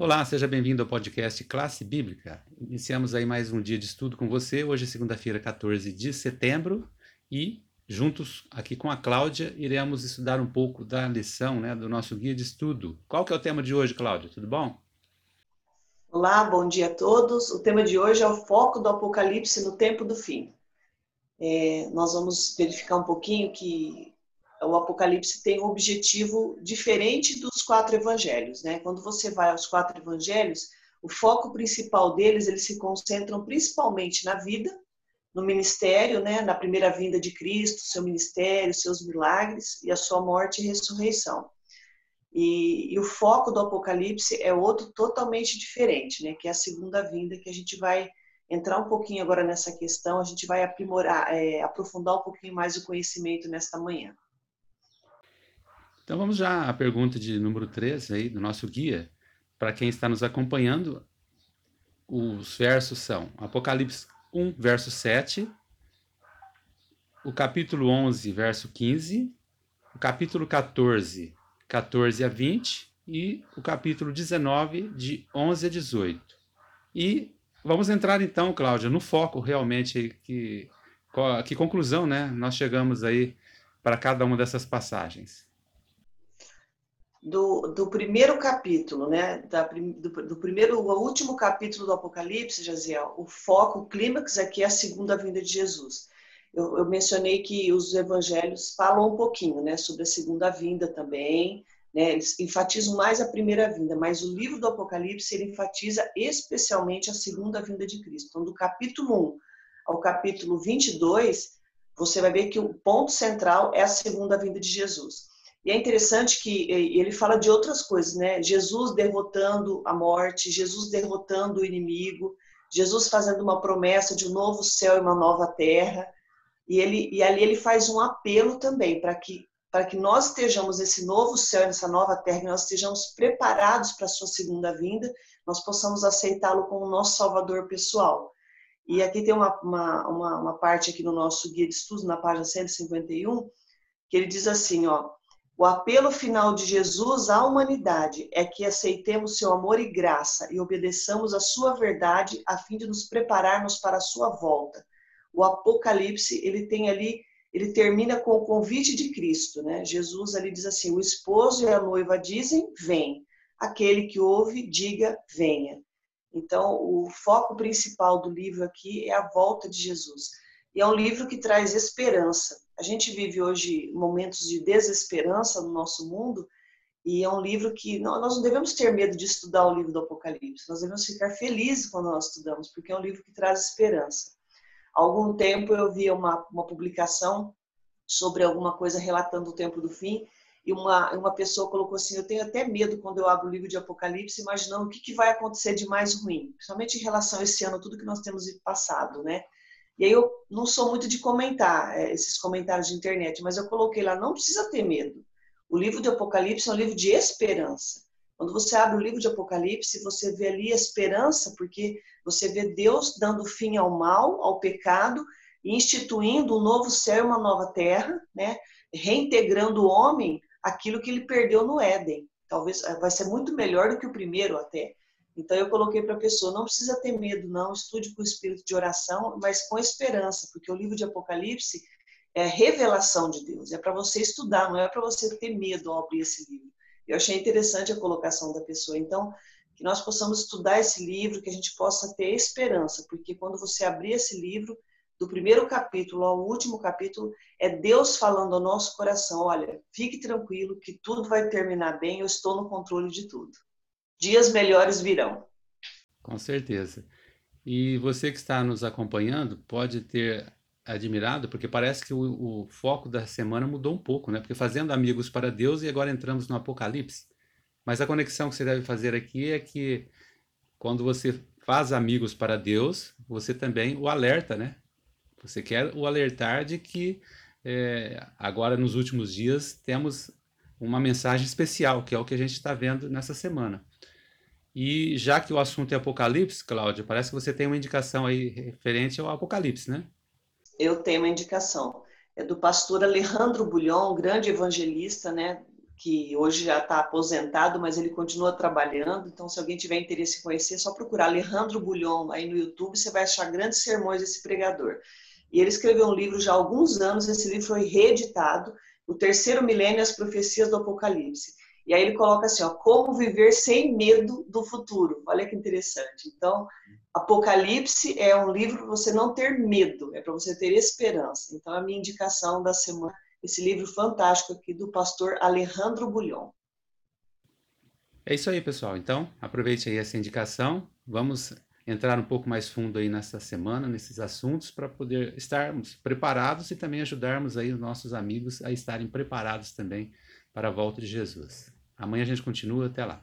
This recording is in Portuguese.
Olá, seja bem-vindo ao podcast Classe Bíblica. Iniciamos aí mais um dia de estudo com você. Hoje é segunda-feira, 14 de setembro, e juntos aqui com a Cláudia iremos estudar um pouco da lição, né, do nosso guia de estudo. Qual que é o tema de hoje, Cláudia? Tudo bom? Olá, bom dia a todos. O tema de hoje é o foco do Apocalipse no tempo do fim. É, nós vamos verificar um pouquinho que o Apocalipse tem um objetivo diferente dos quatro evangelhos, né? Quando você vai aos quatro evangelhos, o foco principal deles, eles se concentram principalmente na vida, no ministério, né? Na primeira vinda de Cristo, seu ministério, seus milagres e a sua morte e ressurreição. E, e, o foco do Apocalipse é outro totalmente diferente, né? Que é a segunda vinda, que a gente vai entrar um pouquinho agora nessa questão, a gente vai aprimorar, é, aprofundar um pouquinho mais o conhecimento nesta manhã. Então vamos já à pergunta de número 3 aí do nosso guia. Para quem está nos acompanhando, os versos são Apocalipse 1, verso 7, o capítulo 11, verso 15, o capítulo 14, 14 a 20 e o capítulo 19, de 11 a 18. E vamos entrar então, Cláudia, no foco realmente que que conclusão, né? Nós chegamos aí para cada uma dessas passagens do, do primeiro capítulo, né, da, do, do primeiro ao último capítulo do Apocalipse, Jaziel, o foco, o clímax aqui é a segunda vinda de Jesus. Eu, eu, mencionei que os evangelhos falam um pouquinho, né, sobre a segunda vinda também, né, eles enfatizam mais a primeira vinda, mas o livro do Apocalipse ele enfatiza especialmente a segunda vinda de Cristo. Então, do capítulo 1 ao capítulo 22, você vai ver que o ponto central é a segunda vinda de Jesus. E é interessante que ele fala de outras coisas, né? Jesus derrotando a morte, Jesus derrotando o inimigo, Jesus fazendo uma promessa de um novo céu e uma nova terra. E, ele, e ali ele faz um apelo também para que, para que nós estejamos nesse novo céu, nessa nova terra, que nós estejamos preparados para a sua segunda vinda, nós possamos aceitá-lo como nosso salvador pessoal. E aqui tem uma, uma, uma, uma parte aqui no nosso guia de estudos, na página 151, que ele diz assim, ó, o apelo final de Jesus à humanidade é que aceitemos seu amor e graça e obedeçamos a sua verdade a fim de nos prepararmos para a sua volta. O Apocalipse, ele tem ali, ele termina com o convite de Cristo, né? Jesus ali diz assim: "O esposo e a noiva dizem: vem. Aquele que ouve, diga: venha". Então, o foco principal do livro aqui é a volta de Jesus. E é um livro que traz esperança. A gente vive hoje momentos de desesperança no nosso mundo e é um livro que nós não devemos ter medo de estudar o livro do Apocalipse. Nós devemos ficar felizes quando nós estudamos, porque é um livro que traz esperança. Há algum tempo eu vi uma, uma publicação sobre alguma coisa relatando o tempo do fim e uma, uma pessoa colocou assim: Eu tenho até medo quando eu abro o livro de Apocalipse, imaginando o que, que vai acontecer de mais ruim, principalmente em relação a esse ano, tudo que nós temos passado, né? E aí eu não sou muito de comentar é, esses comentários de internet, mas eu coloquei lá, não precisa ter medo. O livro de Apocalipse é um livro de esperança. Quando você abre o livro de Apocalipse, você vê ali a esperança, porque você vê Deus dando fim ao mal, ao pecado, e instituindo um novo céu e uma nova terra, né? reintegrando o homem aquilo que ele perdeu no Éden. Talvez vai ser muito melhor do que o primeiro até. Então eu coloquei para a pessoa, não precisa ter medo, não, estude com o espírito de oração, mas com esperança, porque o livro de Apocalipse é revelação de Deus, é para você estudar, não é para você ter medo ao abrir esse livro. Eu achei interessante a colocação da pessoa. Então, que nós possamos estudar esse livro, que a gente possa ter esperança, porque quando você abrir esse livro, do primeiro capítulo ao último capítulo, é Deus falando ao nosso coração: olha, fique tranquilo, que tudo vai terminar bem, eu estou no controle de tudo dias melhores virão. Com certeza. E você que está nos acompanhando pode ter admirado, porque parece que o, o, foco da semana mudou um pouco, né? Porque fazendo amigos para Deus e agora entramos no Apocalipse. Mas a conexão que você deve fazer aqui é que quando você faz amigos para Deus, você também o alerta, né? Você quer o alertar de que é, agora nos últimos dias temos uma mensagem especial, que é o que a gente está vendo nessa semana. E já que o assunto é Apocalipse, Cláudia, parece que você tem uma indicação aí referente ao Apocalipse, né? Eu tenho uma indicação. É do pastor Alejandro Bulhon, um grande evangelista, né? que hoje já está aposentado, mas ele continua trabalhando. Então, se alguém tiver interesse em conhecer, é só procurar Alejandro Bulhon aí no YouTube, você vai achar grandes sermões desse pregador. E ele escreveu um livro já há alguns anos, esse livro foi reeditado, O Terceiro Milênio as Profecias do Apocalipse. E aí ele coloca assim, ó, como viver sem medo do futuro. Olha que interessante. Então, Apocalipse é um livro para você não ter medo, é para você ter esperança. Então, a minha indicação da semana esse livro fantástico aqui do pastor Alejandro Bulhon. É isso aí, pessoal. Então, aproveite aí essa indicação. Vamos entrar um pouco mais fundo aí nessa semana, nesses assuntos, para poder estarmos preparados e também ajudarmos aí os nossos amigos a estarem preparados também para a volta de Jesus. Amanhã a gente continua. Até lá.